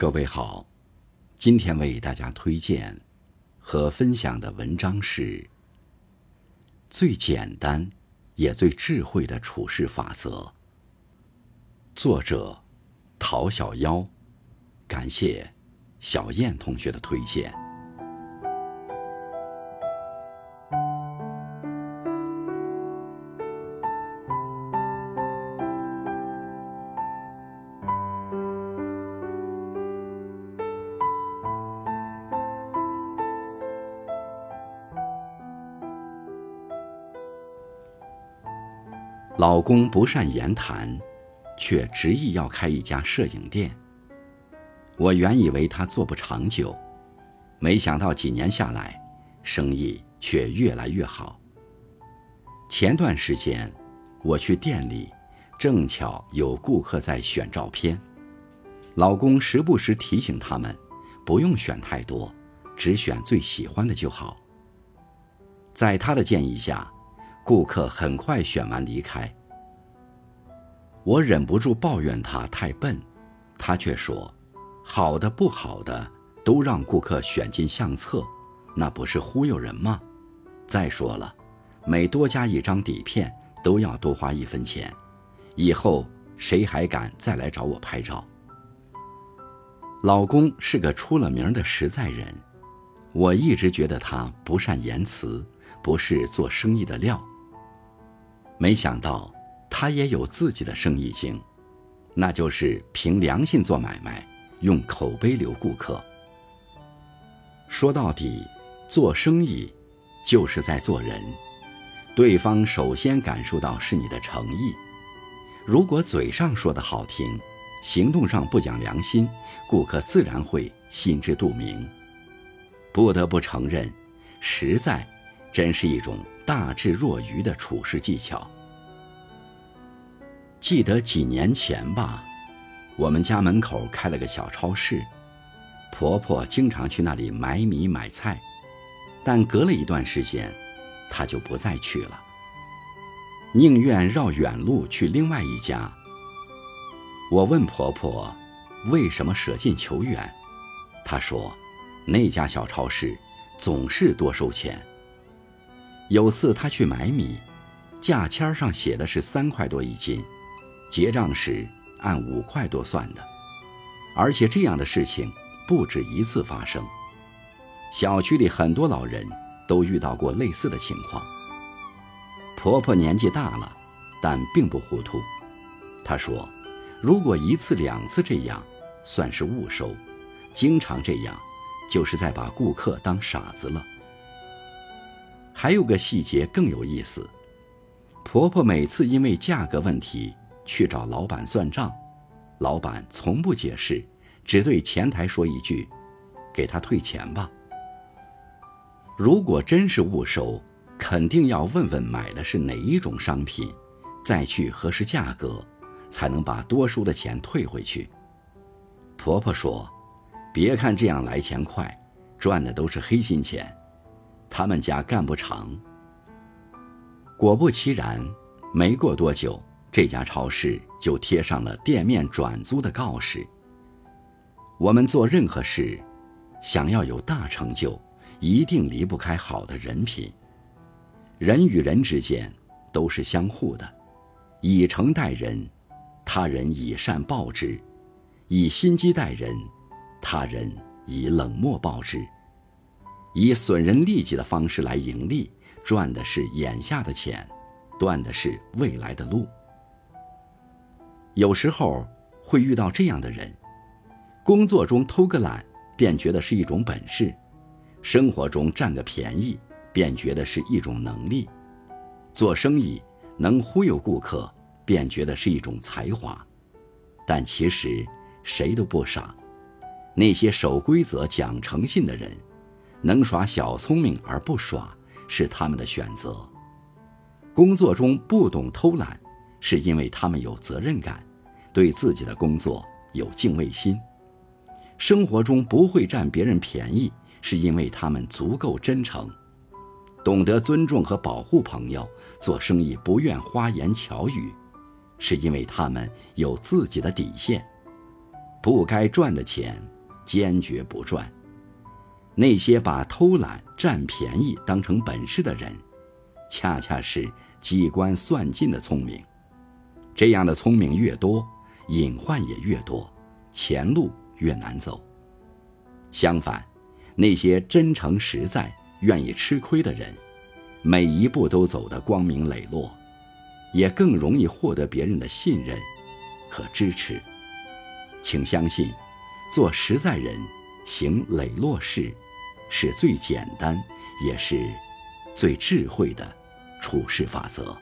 各位好，今天为大家推荐和分享的文章是最简单也最智慧的处事法则。作者陶小妖，感谢小燕同学的推荐。老公不善言谈，却执意要开一家摄影店。我原以为他做不长久，没想到几年下来，生意却越来越好。前段时间，我去店里，正巧有顾客在选照片，老公时不时提醒他们，不用选太多，只选最喜欢的就好。在他的建议下。顾客很快选完离开，我忍不住抱怨他太笨，他却说：“好的不好的都让顾客选进相册，那不是忽悠人吗？再说了，每多加一张底片都要多花一分钱，以后谁还敢再来找我拍照？”老公是个出了名的实在人，我一直觉得他不善言辞，不是做生意的料。没想到，他也有自己的生意经，那就是凭良心做买卖，用口碑留顾客。说到底，做生意就是在做人，对方首先感受到是你的诚意。如果嘴上说的好听，行动上不讲良心，顾客自然会心知肚明。不得不承认，实在真是一种。大智若愚的处事技巧。记得几年前吧，我们家门口开了个小超市，婆婆经常去那里买米买菜，但隔了一段时间，她就不再去了，宁愿绕远路去另外一家。我问婆婆，为什么舍近求远？她说，那家小超市总是多收钱。有次他去买米，价签上写的是三块多一斤，结账时按五块多算的，而且这样的事情不止一次发生。小区里很多老人都遇到过类似的情况。婆婆年纪大了，但并不糊涂。她说：“如果一次两次这样，算是误收；经常这样，就是在把顾客当傻子了。”还有个细节更有意思，婆婆每次因为价格问题去找老板算账，老板从不解释，只对前台说一句：“给他退钱吧。”如果真是误收，肯定要问问买的是哪一种商品，再去核实价格，才能把多收的钱退回去。婆婆说：“别看这样来钱快，赚的都是黑心钱。”他们家干不长。果不其然，没过多久，这家超市就贴上了店面转租的告示。我们做任何事，想要有大成就，一定离不开好的人品。人与人之间都是相互的，以诚待人，他人以善报之；以心机待人，他人以冷漠报之。以损人利己的方式来盈利，赚的是眼下的钱，断的是未来的路。有时候会遇到这样的人：工作中偷个懒，便觉得是一种本事；生活中占个便宜，便觉得是一种能力；做生意能忽悠顾客，便觉得是一种才华。但其实谁都不傻，那些守规则、讲诚信的人。能耍小聪明而不耍，是他们的选择；工作中不懂偷懒，是因为他们有责任感，对自己的工作有敬畏心；生活中不会占别人便宜，是因为他们足够真诚，懂得尊重和保护朋友；做生意不愿花言巧语，是因为他们有自己的底线。不该赚的钱，坚决不赚。那些把偷懒、占便宜当成本事的人，恰恰是机关算尽的聪明。这样的聪明越多，隐患也越多，前路越难走。相反，那些真诚实在、愿意吃亏的人，每一步都走得光明磊落，也更容易获得别人的信任和支持。请相信，做实在人，行磊落事，是最简单，也是最智慧的处事法则。